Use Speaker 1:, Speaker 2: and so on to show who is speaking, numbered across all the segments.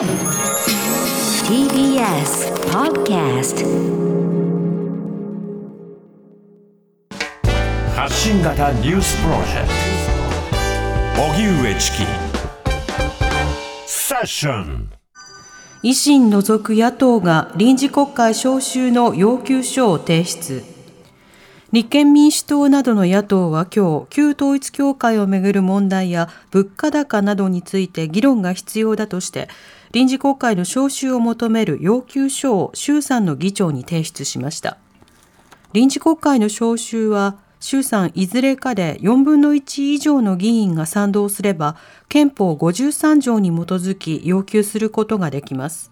Speaker 1: TBS Podcast
Speaker 2: 発信型ニュースプロジェクト。荻上チキ。セッション。
Speaker 3: 維新除く野党が臨時国会召集の要求書を提出。立憲民主党などの野党は今日旧統一教会をめぐる問題や物価高などについて議論が必要だとして臨時国会の召集を求める要求書を衆参の議長に提出しました臨時国会の召集は衆参いずれかで4分の1以上の議員が賛同すれば憲法53条に基づき要求することができます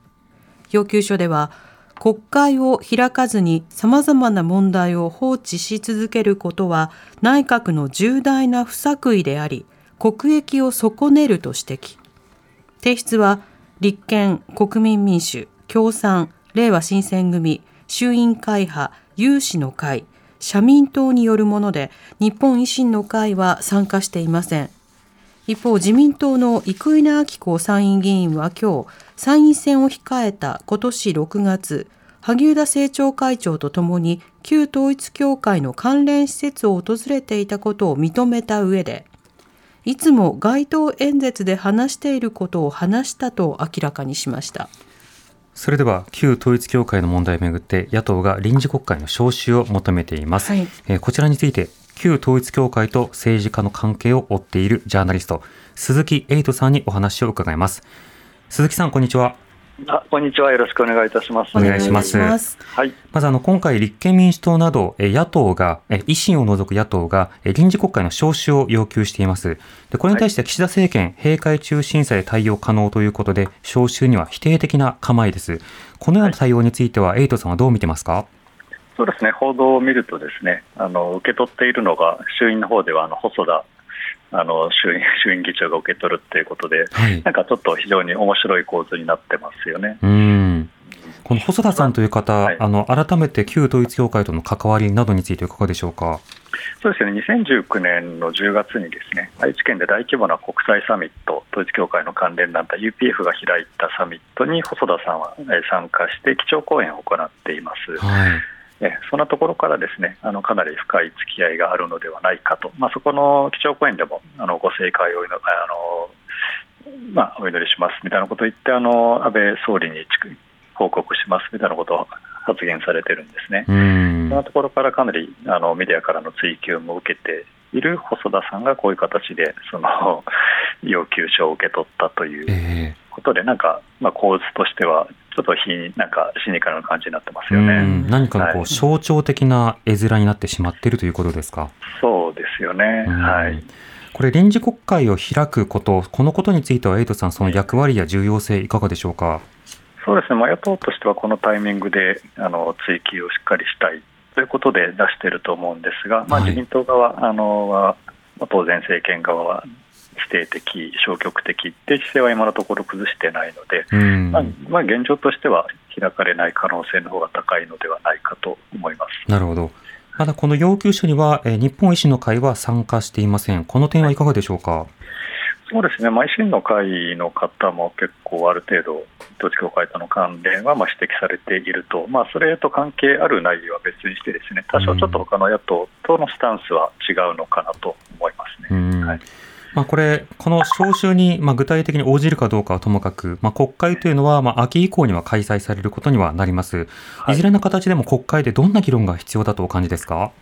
Speaker 3: 要求書では国会を開かずに様々な問題を放置し続けることは内閣の重大な不作為であり、国益を損ねると指摘。提出は立憲、国民民主、共産、令和新選組、衆院会派、有志の会、社民党によるもので、日本維新の会は参加していません。一方、自民党の生稲晃子参院議員は今日、参院選を控えた今年6月、萩生田政調会長とともに旧統一教会の関連施設を訪れていたことを認めた上で、いつも街頭演説で話していることを話したと明らかにしました。
Speaker 4: それでは旧統一教会の問題をめぐって野党が臨時国会の召集を求めています、はい、えー、こちらについて旧統一教会と政治家の関係を追っているジャーナリスト鈴木エイトさんにお話を伺います。鈴木さんこんにちは
Speaker 5: あこんにちは。よろしくお願いいたします。
Speaker 4: お願いします。はい。まずあの今回立憲民主党など野党が維新を除く野党が臨時国会の召集を要求しています。でこれに対して岸田政権、閉会中審査で対応可能ということで召集には否定的な構えです。このような対応については、エイトさんはどう見てますか？
Speaker 5: そうですね。報道を見るとですねあの受け取っているのが衆院の方ではあの細田あの衆院衆院議長が受け取るっていうことで、はい、なんかちょっと非常に面白い構図になってますよね。
Speaker 4: うんこの細田さんという方、はい、あの改めて旧統一教会との関わりなどについていかがでしょうか？
Speaker 5: そうですね2019年の10月にですね愛知県で大規模な国際サミット統一教会の関連団体 UPF が開いたサミットに細田さんは参加して基調講演を行っています。はいえそんなところからですねあのかなり深い付き合いがあるのではないかと、まあ、そこの基調講演でもあのご正解をあの、まあ、お祈りしますみたいなことを言ってあの安倍総理に報告しますみたいなことを発言されてるんですね。そんなところからかなりあのメディアからの追及も受けている細田さんがこういう形でその要求書を受け取ったということで、なんか、まあ、構図としてはちょっとひなんかシニカルな感じになってますよね。
Speaker 4: 何かのこう、象徴的な絵面になってしまっているということですか？
Speaker 5: そうですよね。はい。
Speaker 4: これ臨時国会を開くこと、このことについてはエイトさん、その役割や重要性いかがでしょうか？
Speaker 5: そうですね。まあ、野党としてはこのタイミングであの追及をしっかりしたいということで出していると思うんですが、まあ、自民党側、はい、あのは当然政権側は否定的、消極的って姿勢は今のところ崩してないので、まあ、まあ、現状としては開かれない可能性の方が高いのではないかと思います。
Speaker 4: なるほど、まだこの要求書には、え日本維新の会は参加していません、この点はいかがでしょうか？
Speaker 5: そうですね、まあ、維新の会の方も結構ある程度、統一教会との関連はまあ指摘されていると、まあ、それと関係ある内容は別にして、ですね多少ちょっと他の野党とのスタンスは違うのかなと思いますね。はい
Speaker 4: まあ、これ、この召集にまあ具体的に応じるかどうかはともかく、まあ、国会というのはまあ秋以降には開催されることにはなります。いずれの形でも国会でどんな議論が必要だとお感じですか？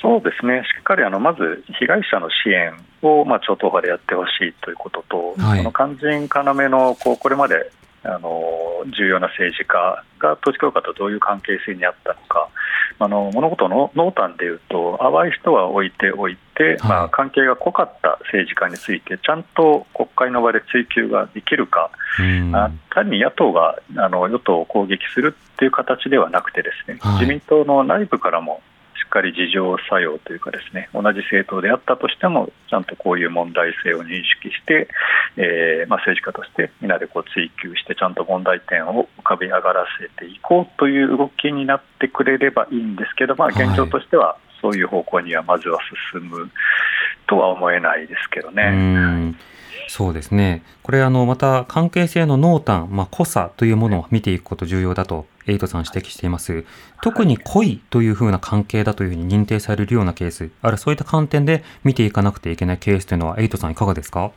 Speaker 5: そうですね、しっかりあのまず被害者の支援をまあ超党派でやってほしいということと、はい、の肝心要のこうこれまであの重要な政治家が統一教会とどういう関係性にあったのか、あの物事の濃淡でいうと、淡い人は置いておいて、はい、まあ、関係が濃かった政治家について、ちゃんと国会の場で追及ができるか、あ単に野党があの与党を攻撃するっていう形ではなくて、ですね、はい、自民党の内部からもっかり自浄作用というかですね同じ政党であったとしてもちゃんとこういう問題性を認識して、えー、まあ、政治家としてみんなでこう追及してちゃんと問題点を浮かび上がらせていこうという動きになってくれればいいんですけど、まあ、現状としてはそういう方向にはまずは進むとは思えないですけどね。
Speaker 4: そうですね。これあのまた関係性の濃淡、まあ、濃さというものを見ていくこと重要だとエイトさん指摘しています。特に濃いというふうな関係だというふうに認定されるようなケース、あるいはそういった観点で見ていかなくてはいけないケースというのはエイトさんいかがですか？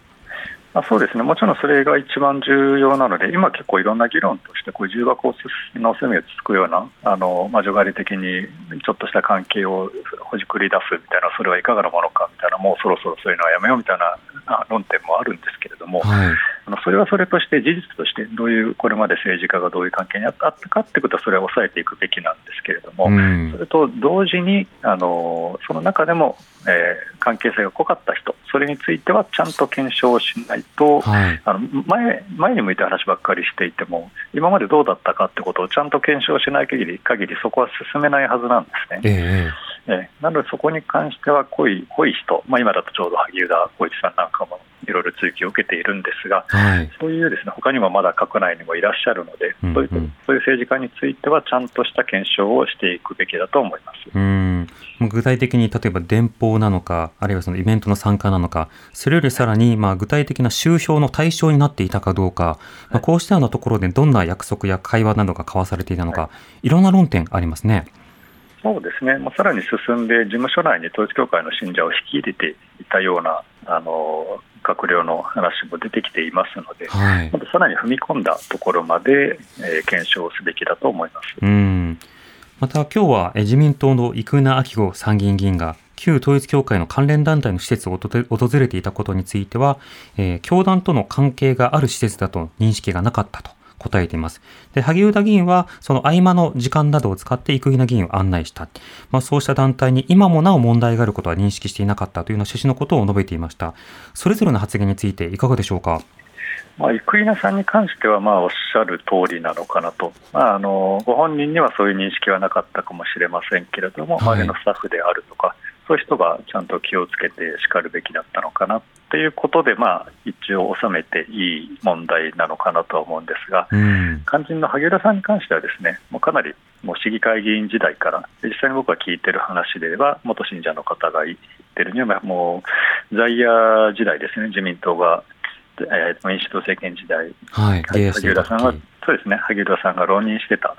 Speaker 5: あそうですね、もちろんそれが一番重要なので、今、結構いろんな議論として、こう重箱の隅をつつくような、あのまあ、除外的にちょっとした関係をほじくり出すみたいな、それはいかがなものかみたいな、もうそろそろそういうのはやめようみたいな論点もあるんですけれども、はい、あのそれはそれとして、事実として、どういうこれまで政治家がどういう関係にあったかってことは、それは抑えていくべきなんですけれども、うん、それと同時に、あのその中でも、えー、関係性が濃かった人、それについてはちゃんと検証しないと、はい、あの前前に向いた話ばっかりしていても、今までどうだったかってことをちゃんと検証しない限り、限りそこは進めないはずなんですね。えーえなので、そこに関しては濃い濃い人、まあ、今だとちょうど萩生田光一さんなんかもいろいろ追及を受けているんですが、はい、そういうですね他にもまだ閣内にもいらっしゃるので、うんうん、そういうそういう政治家については、ちゃんとした検証をしていくべきだと思います。うん。
Speaker 4: 具体的に例えば電報なのか、あるいはそのイベントの参加なのか、それよりさらにまあ具体的な収票の対象になっていたかどうか、まあ、こうしたようなところでどんな約束や会話などが交わされていたのか、はい、いろんな論点ありますね。
Speaker 5: そうですね、もうさらに進んで、事務所内に統一教会の信者を引き入れていたようなあの閣僚の話も出てきていますので、はい、まさらに踏み込んだところまで、えー、検証すべきだと思います。うん。
Speaker 4: また今日は自民党の生稲晃子参議院議員が旧統一教会の関連団体の施設を訪れていたことについては、えー、教団との関係がある施設だと認識がなかったと答えています。で、萩生田議員は、その合間の時間などを使って生稲議員を案内した。まあ、そうした団体に今もなお問題があることは認識していなかったというような趣旨のことを述べていました。それぞれの発言についていかがでしょうか？
Speaker 5: まあ、生稲さんに関してはまあおっしゃる通りなのかなと、まあ、あのご本人にはそういう認識はなかったかもしれませんけれども、周りのスタッフであるとか、そういう人がちゃんと気をつけてしかるべきだったのかなということで、まあ、一応収めていい問題なのかなとは思うんですが、うん、肝心の萩生田さんに関してはですねもうかなりもう市議会議員時代から実際に僕が聞いてる話では元信者の方が言ってるにはもう在野時代ですね自民党が、えー、民主党政権時代、はい、萩生田さんはそうですね萩生田さんが浪人してた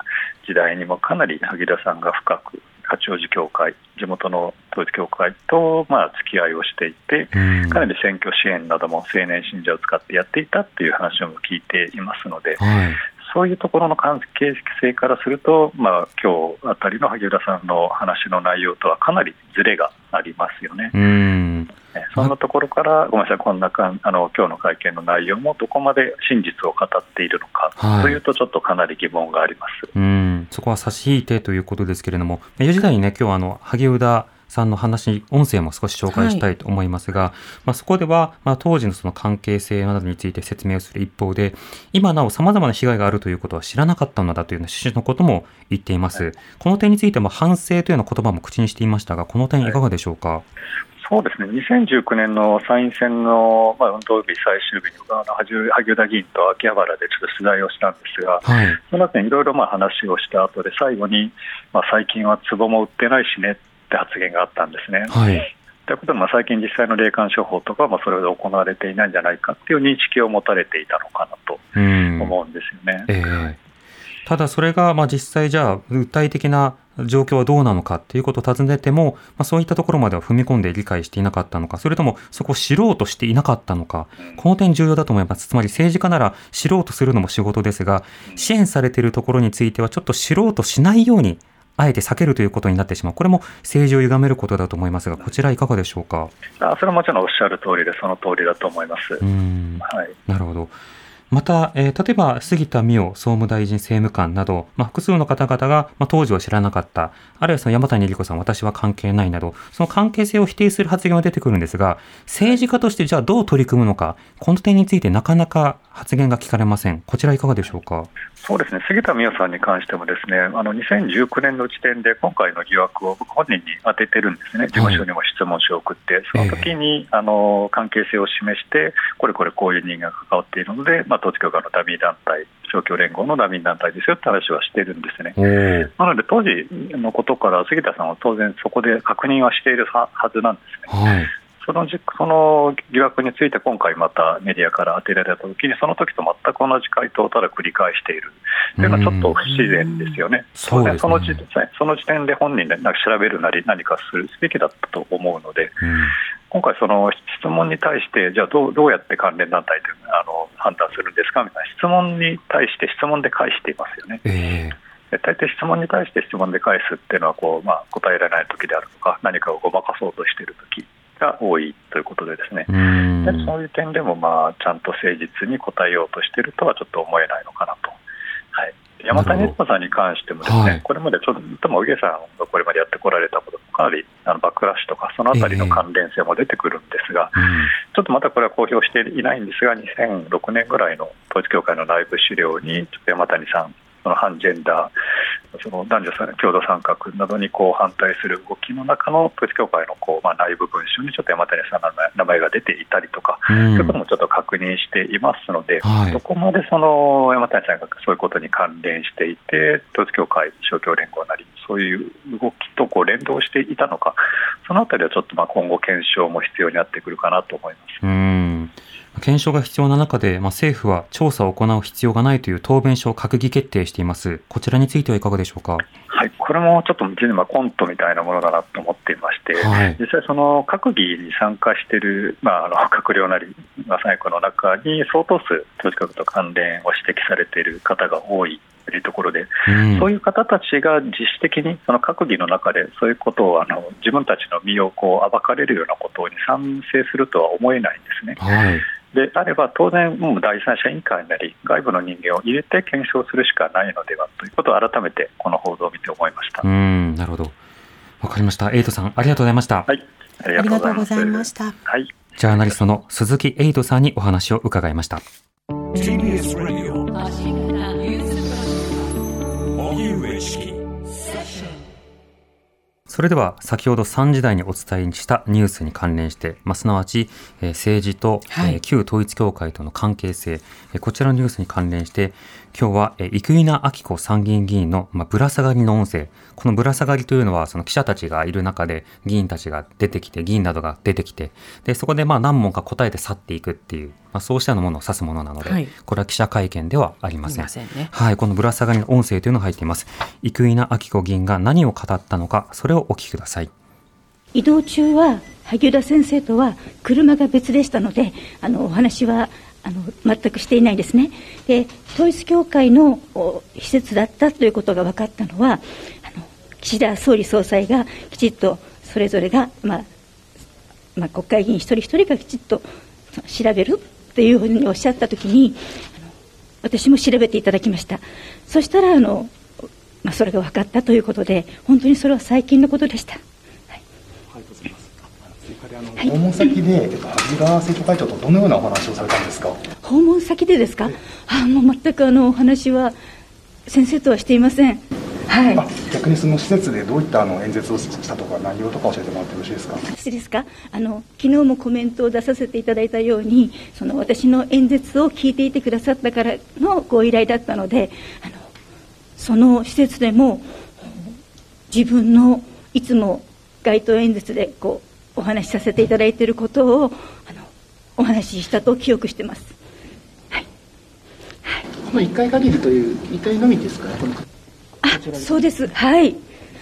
Speaker 5: 時代にもかなり萩生田さんが深く八王子教会、地元の統一教会とまあ付き合いをしていて、かなり選挙支援なども青年信者を使ってやっていたっていう話も聞いていますので、はい、そういうところの関係性からすると、まあ今日あたりの萩生田さんの話の内容とはかなりずれがありますよね。うん。そんなところから、ごめんなさい、こんなかんあの今日の会見の内容もどこまで真実を語っているのか、はい、というと、ちょっとかなり疑問があります。
Speaker 4: うん。そこは差し引いてということですけれども、4時台にね、今日あの萩生田さんの話、音声も少し紹介したいと思いますが、はい、まあ、そこでは、まあ、当時のその関係性などについて説明をする一方で、今なお様々な被害があるということは知らなかったのだという趣旨のことも言っています。はい、この点についても反省というような言葉も口にしていましたが、この点いかがでしょうか？はい
Speaker 5: そうですね2019年の参院選の、まあ、運動日最終日にあの萩生田議員と秋葉原でちょっと取材をしたんですが、はい、その後にいろいろまあ話をした後で最後に、まあ、最近は壺も売ってないしねって発言があったんですね。はいということで、まあ、最近、実際の霊感商法とか、まあ、それで行われていないんじゃないかっていう認識を持たれていたのかなと思うんですよね。えー、
Speaker 4: ただ、それがまあ実際、じゃあ、具体的な状況はどうなのかっていうことを尋ねても、まあ、そういったところまでは踏み込んで理解していなかったのか、それともそこを知ろうとしていなかったのか、この点重要だと思います。つまり政治家なら知ろうとするのも仕事ですが、支援されているところについてはちょっと知ろうとしないようにあえて避けるということになってしまう、これも政治を歪めることだと思いますが、こちら、いかがでしょうか？
Speaker 5: あそれはもちろんおっしゃる通りで、その通りだと思います。は
Speaker 4: い、なるほどまた、えー、例えば杉田水脈総務大臣政務官など、まあ、複数の方々が、まあ、当時は知らなかった、あるいはその山谷理子さん、私は関係ないなど、その関係性を否定する発言が出てくるんですが、政治家としてじゃあどう取り組むのか、この点についてなかなか発言が聞かれません。こちらいかがでしょうか？
Speaker 5: そうですね、杉田水脈さんに関してもですね、あの2019年の時点で今回の疑惑を本人に当ててるんですね、事務所にも質問書を送って、はい、その時に、えー、あの関係性を示して、これこれこういう人間が関わっているので、まあ、統一教会のダミー団体、勝共連合のダミー団体ですよって話はしてるんですね。なので、当時のことから杉田さんは当然そこで確認はしているはずなんですね。はいそのその疑惑について今回またメディアから当てられたときに、その時と全く同じ回答をただ繰り返しているというのはちょっと不自然ですよね。
Speaker 4: そうですね
Speaker 5: その時その時点で本人でなんか調べるなり何かするべきだったと思うので、今回、その質問に対して、じゃあどうどうやって関連団体であの判断するんですかみたいな質問に対して質問で返していますよね。
Speaker 4: えー
Speaker 5: 大抵質問に対して質問で返すっていうのはこう、まあ、答えられない時であるとか何かをごまかそうとしている時が多いということでですねでそういう点でも、まあ、ちゃんと誠実に答えようとしているとはちょっと思えないのかなと。はい山谷悦子さんに関してもですね、はい、これまでちょっとも上さんがこれまでやってこられたこともかなりあのバックラッシュとかそのあたりの関連性も出てくるんですが、えーうん、ちょっとまたこれは公表していないんですが2006年ぐらいの統一教会の内部資料に山谷さんその反ジェンダー、その男女共同参画などにこう反対する動きの中の統一教会のこう、まあ、内部文書にちょっと山谷さんの名前が出ていたりとか、うん、そういうこともちょっと確認していますので、はい、どこまでその山谷さんがそういうことに関連していて、統一教会、勝共連合なり、そういう動きとこう連動していたのか、そのあたりはちょっとまあ今後、検証も必要になってくるかなと思います。
Speaker 4: うん検証が必要な中で、まあ、政府は調査を行う必要がないという答弁書を閣議決定しています。こちらについてはいかがでしょうか？
Speaker 5: はい、これもちょっと実にまあコントみたいなものだなと思っていまして、はい、実際、その閣議に参加している、まあ、あの閣僚なり、まあ、最後の中に相当数、統一閣と関連を指摘されている方が多いというところで、うん、そういう方たちが自主的にその閣議の中でそういうことをあの自分たちの身をこう暴かれるようなことに賛成するとは思えないんですね。はいであれば当然、もう第三者委員会なり外部の人間を入れて検証するしかないのではということを改めてこの報道を見て思いました。
Speaker 4: うんなるほど、わかりました、エイトさん、ありがとうございました。
Speaker 5: はい、
Speaker 3: ありがとうございました。
Speaker 5: はい、
Speaker 4: ジャーナリストの鈴木エイトさんにお話を伺いました。TBS Radio それでは先ほど3時台にお伝えしたニュースに関連して、まあ、すなわち、えー、政治と、はい、えー、旧統一教会との関係性、えー、こちらのニュースに関連して今日は、えー、生稲晃子参議院議員の、まあ、ぶら下がりの音声。このぶら下がりというのはその記者たちがいる中で議員たちが出てきて議員などが出てきてでそこでまあ何問か答えて去っていくっていう、まあ、そうしたようなものを指すものなので、はい、これは記者会見ではありません。
Speaker 3: ね、
Speaker 4: はい、このぶら下がりの音声というのが入っています。生稲晃子議員が何を語ったのか、それをお聞きください。
Speaker 6: 移動中は萩生田先生とは車が別でしたので、あのお話はあの全くしていないですね。で、統一教会の施設だったということが分かったのは、あの岸田総理総裁がきちっとそれぞれが、まあまあ、国会議員一人一人がきちっと調べるというふうにおっしゃったときに、私も調べていただきました。そしたらあの、まあ、それが分かったということで、本当にそれは最近のことでした。
Speaker 7: 訪問先で、えっと、萩川政調会長とどのようなお話をされたんですか？
Speaker 6: 訪問先でですか、あもう全くあのお話は先生とはしていません。はい、
Speaker 7: 逆にその施設でどういったあの演説をしたとか内容とか教えてもらってよろしいですか？
Speaker 6: 私ですか？あの昨日もコメントを出させていただいたようにその私の演説を聞いていてくださったからのご依頼だったのであのその施設でも自分のいつも街頭演説でこうお話しさせていただいていることをあのお話ししたと記憶してます。はい。
Speaker 8: はい、この1回限りという1回のみですか
Speaker 6: あ、そうです。はい。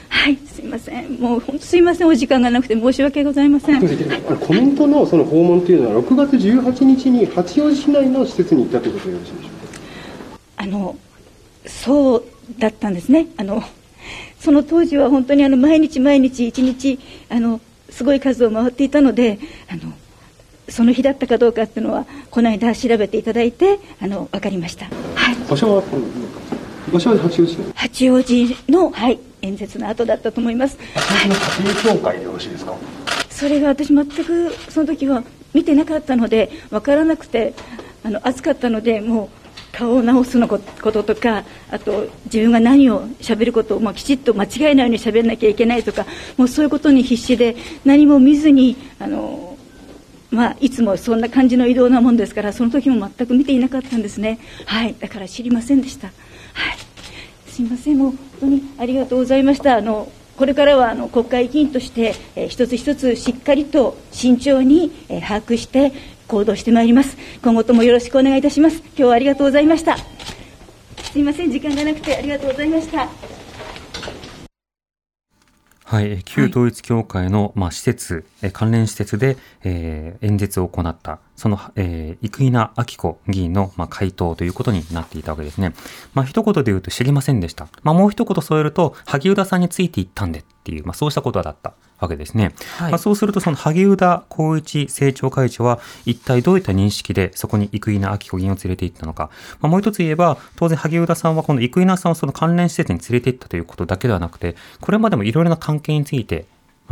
Speaker 6: はい、すみません。もう本当すみません。お時間がなくて申し訳ございません。
Speaker 8: コメントのその訪問というのは6月18日に八王子市内の施設に行ったということでよろしいでしょうか？
Speaker 6: あのそうだったんですね。あのその当時は本当にあの毎日毎日一日あのすごい数を回っていたのであのその日だったかどうかっていうのはこの間調べていただいてあの分かりました、はい、
Speaker 8: 場所は場所は八王子
Speaker 6: 八王子の、はい、演説の後だったと思います。
Speaker 7: 八王子の家庭教会でよろしいですか、
Speaker 6: それが私全くその時は見てなかったので分からなくてあの暑かったのでもう顔を直すのこととかあと自分が何をしゃべることを、まあ、きちっと間違えないようにしゃべらなきゃいけないとかもうそういうことに必死で何も見ずにあの、まあ、いつもそんな感じの移動なもんですからその時も全く見ていなかったんですね、はい、だから知りませんでした。はいすみません、もう本当にありがとうございました。あのこれからはあの国会議員として、えー、一つ一つしっかりと慎重に、えー、把握して行動してまいります。今後ともよろしくお願いいたします。今日はありがとうございました。すみません、時間がなくてありがとうございました。
Speaker 4: はい、旧統一教会の、まあ、施設、関連施設で、えー、演説を行った、その、えー、生稲晃子議員の、まあ、回答ということになっていたわけですね。まあ、一言で言うと知りませんでした。まあ、もう一言添えると、萩生田さんについていったんでっていう、まあ、そうしたことだったわけですね。はい、まあ、そうすると、その萩生田光一政調会長は、一体どういった認識でそこに生稲晃子議員を連れて行ったのか。まあ、もう一つ言えば、当然萩生田さんはこの生稲さんをその関連施設に連れて行ったということだけではなくて、これまでもいろいろな関係について、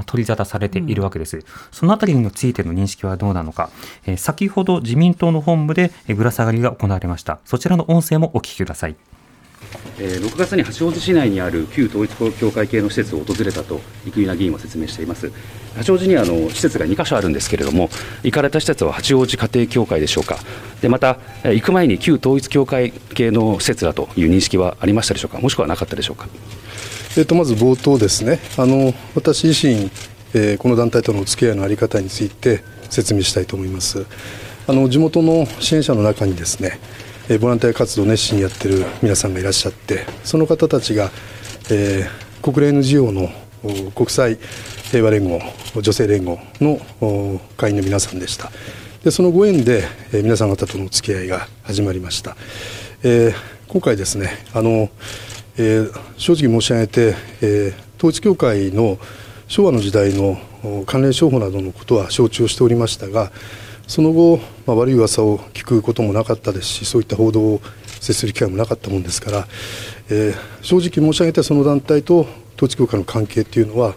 Speaker 4: 取り沙汰されているわけです。うん、そのあたりについての認識はどうなのか、えー、先ほど自民党の本部でぶら下がりが行われました。そちらの音声もお聞きください。
Speaker 9: えー、6月に八王子市内にある旧統一教会系の施設を訪れたと生稲議員は説明しています。八王子にあの施設が2か所あるんですけれども行かれた施設は八王子家庭教会でしょうか。でまた行く前に旧統一教会系の施設だという認識はありましたでしょうか。もしくはなかったでしょうか、
Speaker 10: えー、とまず冒頭ですね。あの私自身、えー、この団体とのお付き合いの在り方について説明したいと思います。あの地元の支援者の中にですねえボランティア活動を熱心にやってる皆さんがいらっしゃってその方たちが、えー、国連 NGO の国際平和連合女性連合の会員の皆さんでした。でそのご縁で、えー、皆さん方とのお付き合いが始まりました、えー、今回ですねあの、えー、正直申し上げて、え統一教会の昭和の時代の関連商法などのことは承知をしておりましたがその後、まあ、悪い噂を聞くこともなかったですしそういった報道を接する機会もなかったもんですから、えー、正直申し上げてその団体と統一教会の関係っていうのは、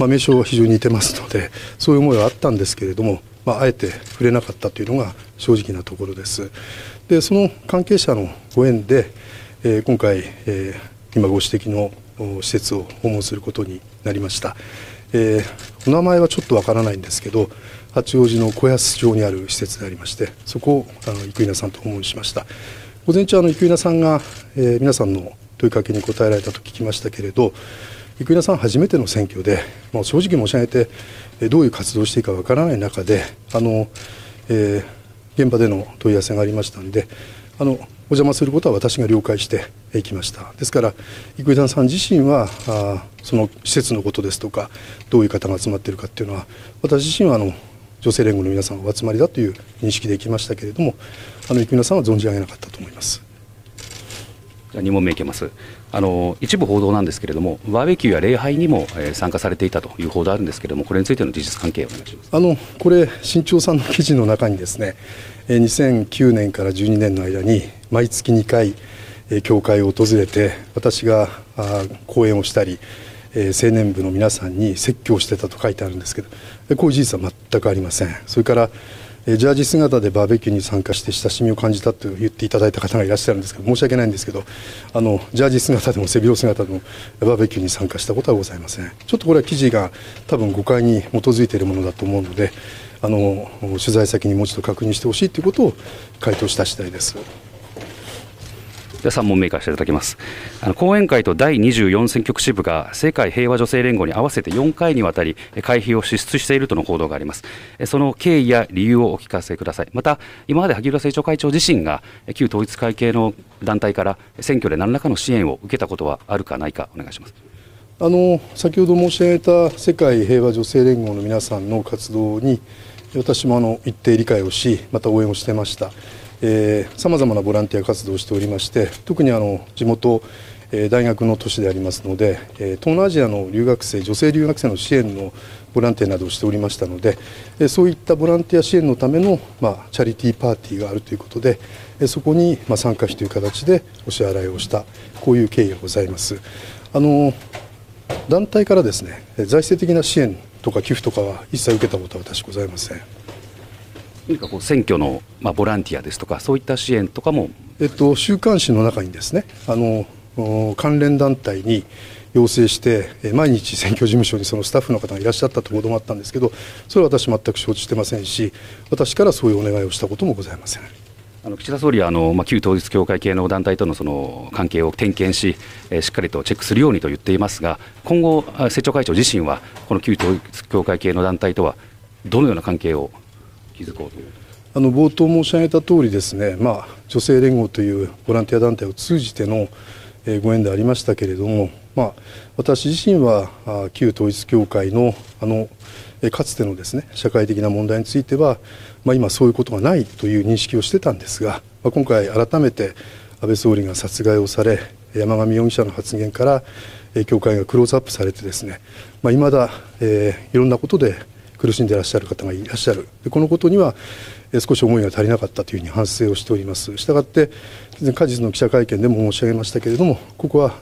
Speaker 10: まあ、名称は非常に似てますのでそういう思いはあったんですけれども、まあ、あえて触れなかったというのが正直なところです。でその関係者のご縁で、えー、今回、えー、今ご指摘の施設を訪問することになりました、えー、お名前はちょっとわからないんですけど八王子の小安町にある施設でありましてそこをあの生稲さんと訪問しました。午前中あの生稲さんが、えー、皆さんの問いかけに答えられたと聞きましたけれど生稲さん初めての選挙で、まあ、正直申し上げて、えどういう活動をしていいかわからない中であの、えー、現場での問い合わせがありましたのであのお邪魔することは私が了解していきました。ですから生稲さん自身はあその施設のことですとかどういう方が集まっているかっていうのは私自身はあの女性連合の皆さんお集まりだという認識でいきましたけれどもあの生稲さんは存じ上げなかったと思います。
Speaker 9: 2問目いけます。あの一部報道なんですけれどもバーベキューや礼拝にも、えー、参加されていたという報道あるんですけれどもこれについての事実関係をお願いします。
Speaker 10: あのこれ新潮さんの記事の中にですね2009年から12年の間に毎月2回教会を訪れて私が講演をしたりえー、青年部の皆さんに説教してたと書いてあるんですけどこういう事実は全くありません。それから、えー、ジャージ姿でバーベキューに参加して親しみを感じたと言っていただいた方がいらっしゃるんですけど申し訳ないんですけどあのジャージ姿でも背広姿でもバーベキューに参加したことはございませんちょっとこれは記事が多分誤解に基づいているものだと思うのであの取材先にもう一度確認してほしいということを回答した次第です。
Speaker 9: では3問目いかせていただきます。あの講演会と第24選挙区支部が世界平和女性連合に合わせて4回にわたり会費を支出しているとの報道があります。その経緯や理由をお聞かせください。また今まで萩生田政調会長自身が旧統一会系の団体から選挙で何らかの支援を受けたことはあるかないかお願いします。
Speaker 10: あの先ほど申し上げた世界平和女性連合の皆さんの活動に私もあの一定理解をしまた応援をしてました。さまざまなボランティア活動をしておりまして特にあの地元大学の都市でありますので東南アジアの留学生女性留学生の支援のボランティアなどをしておりましたのでそういったボランティア支援のための、まあ、チャリティーパーティーがあるということでそこに、まあ、参加費という形でお支払いをしたこういう経緯がございます。あの団体からですね財政的な支援とか寄付とかは一切受けたことは私ございません。
Speaker 9: 何かこう選挙の、まあ、ボランティアですとか、そういった支援とかも、
Speaker 10: えっと、週刊誌の中にですねあの関連団体に要請して、毎日選挙事務所にそのスタッフの方がいらっしゃったということもあったんですけど、それは私、全く承知してませんし、私からそういうお願いをしたこともございません。
Speaker 9: あの岸田総理はあの、まあ、旧統一教会系の団体とのその関係を点検し、えー、しっかりとチェックするようにと言っていますが、今後、政調会長自身は、この旧統一教会系の団体とは、どのような関係を築こうという。
Speaker 10: あの冒頭申し上げた通りですね、まあ、女性連合というボランティア団体を通じての、ご縁でありましたけれども、まあ、私自身は旧統一教会のあのかつてのですね社会的な問題については、まあ、今そういうことがないという認識をしてたんですが、まあ、今回改めて安倍総理が殺害をされ山上容疑者の発言から教会がクローズアップされてですね、まあ、未だ、えー、いろんなことで苦しんでいらっしゃる方がいらっしゃる。でこのことには少し思いが足りなかったというふうに反省をしております。したがって果実の記者会見でも申し上げましたけれどもここは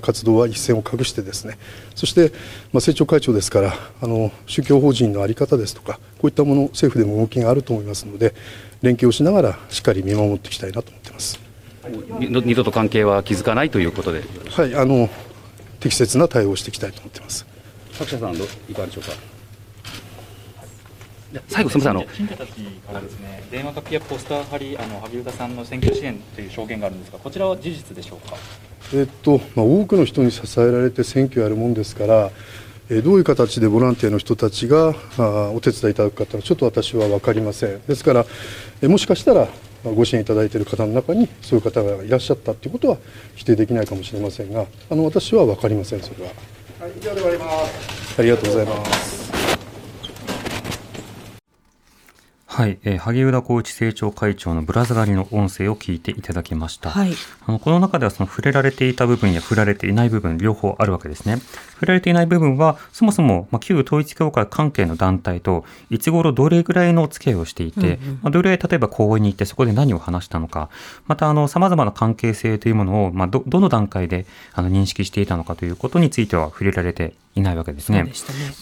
Speaker 10: 活動は一線を画してですね。そして、まあ、政調会長ですからあの宗教法人の在り方ですとかこういったもの政府でも動きがあると思いますので連携をしながらしっかり見守っていきたいなと思っています。
Speaker 9: 二度と関係は築かないということで。
Speaker 10: はいあの適切な対応をしていきたいと思っています。
Speaker 9: 作者さんどいかがでしょうか最後すみませんあの
Speaker 11: 信者たちからですね電話かけやポスター貼りあの萩生田さんの選挙支援という証言があるんですがこちらは事実でしょうか？
Speaker 10: えっとまあ、多くの人に支えられて選挙をやるもんですから、えどういう形でボランティアの人たちがあお手伝いいただくかというのはちょっと私は分かりません。ですから、えもしかしたらご支援いただいている方の中にそういう方がいらっしゃったということは否定できないかもしれませんがあの私は分かりませんそれは、はい、以上で終わります。ありがとうございます
Speaker 4: はい、えー、萩生田光一政調会長のぶら下がりの音声を聞いていただきました。はい、あのこの中ではその触れられていた部分や触られていない部分両方あるわけですね。触られていない部分はそもそも、まあ、旧統一教会関係の団体といつ頃どれぐらいの付き合いをしていて、うんうん、まあ、どれぐらい例えば公園に行ってそこで何を話したのか、またあの様々な関係性というものを、まあ、どどの段階であの認識していたのかということについては触れられていないわけですね。ね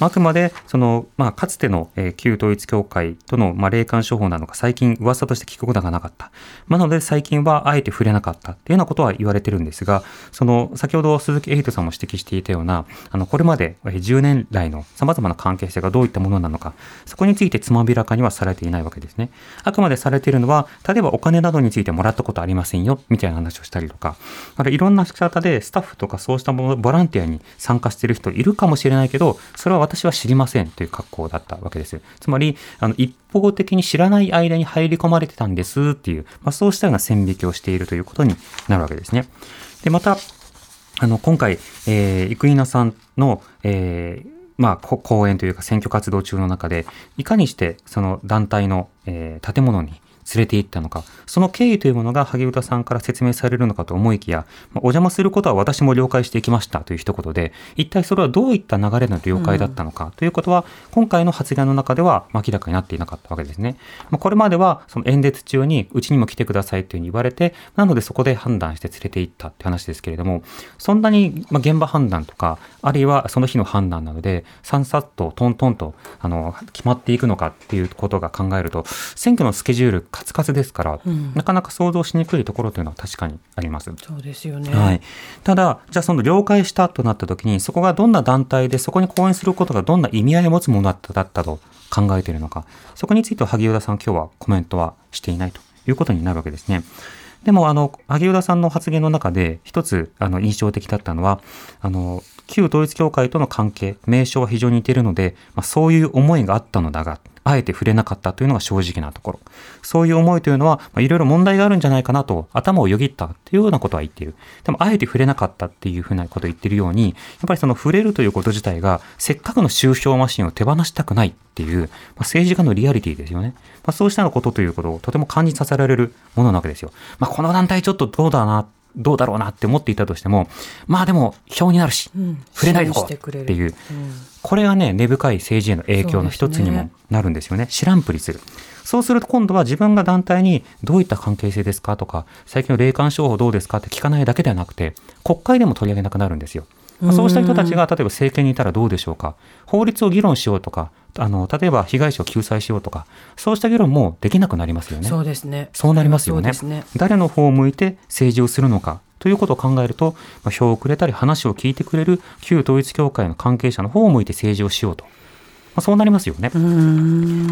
Speaker 4: あくまでその、まあ、かつての、えー、旧統一教会との、まあ、霊感商法なのか最近噂として聞くことがなかった。まあ、なので最近はあえて触れなかったっていうようなことは言われてるんですが、その先ほど鈴木エイトさんも指摘していたような、あのこれまで10年来の様々な関係性がどういったものなのか、そこについてつまびらかにはされていないわけですね。あくまでされているのは、例えばお金などについてもらったことありませんよ、みたいな話をしたりとか、あれいろんな仕方でスタッフとかそうしたボランティアに参加している人いるかかもしれないけど、それは私は知りませんという格好だったわけです。つまり、あの一方的に知らない間に入り込まれてたんですっていう、まあ、そうしたような線引きをしているということになるわけですね。で、また、あの、今回、えー、生稲さんの、えー、まあ、講演というか選挙活動中の中で、いかにしてその団体の、えー、建物に連れて行ったのか、その経緯というものが萩生田さんから説明されるのかと思いきや、まあ、お邪魔することは私も了解していきましたという一言で、一体それはどういった流れの了解だったのかということは、今回の発言の中では明らかになっていなかったわけですね。まあ、これまではその演説中にうちにも来てくださいというふうに言われて、なのでそこで判断して連れて行ったって話ですけれども、そんなに現場判断とか、あるいはその日の判断なので、さんさっとトントンとあの決まっていくのかっていうことが考えると、選挙のスケジュールカツカツですから、うん、なかなか想像しにくいところというのは確かにあります。
Speaker 3: そうですよね、
Speaker 4: はい、ただ、じゃあその了解したとなった時に、そこがどんな団体で、そこに講演することがどんな意味合いを持つものだったと考えているのか、そこについては萩生田さん、今日はコメントはしていないということになるわけですね。でも、あの、萩生田さんの発言の中で、一つ、あの、印象的だったのは、あの、旧統一教会との関係、名称は非常に似ているので、まあ、そういう思いがあったのだが、あえて触れなかったというのが正直なところ。そういう思いというのは、いろいろ問題があるんじゃないかなと頭をよぎったというようなことは言っている。でも、あえて触れなかったっていうふうなことを言っているように、やっぱりその触れるということ自体が、せっかくの収票マシンを手放したくないっていう、まあ、政治家のリアリティですよね。まあ、そうしたことということをとても感じさせられるものなわけですよ。まあ、この団体ちょっとどうだなどうだろうなって思っていたとしても、まあでも、票になるし、うん、触れないとこっていう、うん、これがね、根深い政治への影響の一つにもなるんですよね。ね知らんぷりする。そうすると今度は自分が団体にどういった関係性ですかとか、最近の霊感商法どうですかって聞かないだけではなくて、国会でも取り上げなくなるんですよ。そうした人たちが例えば政権にいたらどうでしょうか。法律を議論しようとか、あの例えば被害者を救済しようとか、そうした議論もできなくなりますよね。
Speaker 3: そうですね。
Speaker 4: そうなりますよね。ね誰の方を向いて政治をするのか。ということを考えると、まあ、票をくれたり話を聞いてくれる旧統一教会の関係者の方を向いて政治をしようとあ、そうなりますよね。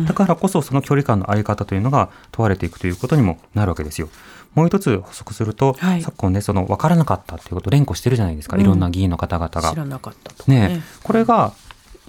Speaker 4: だからこそその距離感のあり方というのが問われていくということにもなるわけですよ。もう一つ補足すると、はい、昨今ね、その分からなかったということを連呼してるじゃないですか、うん、いろんな議員の方々が。
Speaker 3: 知らなかったと、ね、
Speaker 4: ねこれが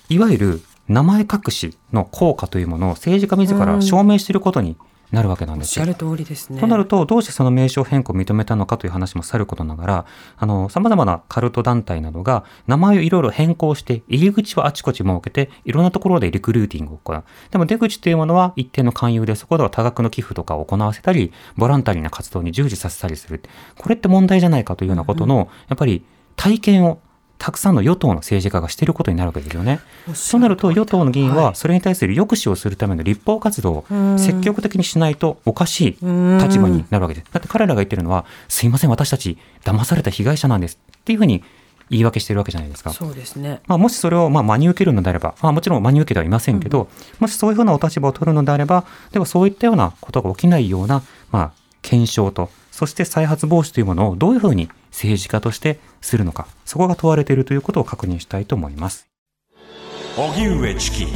Speaker 4: いわゆる名前隠しの効果というものを政治家自ら証明していることになるわけなんですよ。
Speaker 3: おっしゃる通りですね。
Speaker 4: となると、どうしてその名称変更を認めたのかという話もさることながら、あの、様々なカルト団体などが名前をいろいろ変更して、入り口はあちこち設けて、いろんなところでリクルーティングを行う。でも出口というものは一定の勧誘で、そこでは多額の寄付とかを行わせたり、ボランタリーな活動に従事させたりする。これって問題じゃないかというようなことの、やっぱり体験をたくさんの与党の政治家がしていることになるわけですよね。そうなると与党の議員はそれに対する抑止をするための立法活動を積極的にしないとおかしい立場になるわけです。だって彼らが言ってるのはすいません私たち騙された被害者なんですっていうふうに言い訳してるわけじゃないですか。
Speaker 3: そうですね。
Speaker 4: まあ、もしそれをまあ真に受けるのであれば、まあ、もちろん真に受けてはいませんけど、うん、もしそういうふうなお立場を取るのであれば、ではそういったようなことが起きないような、まあ、検証と、そして再発防止というものをどういうふうに政治家としてするのか、そこが問われているということを確認したいと思います。荻上チキ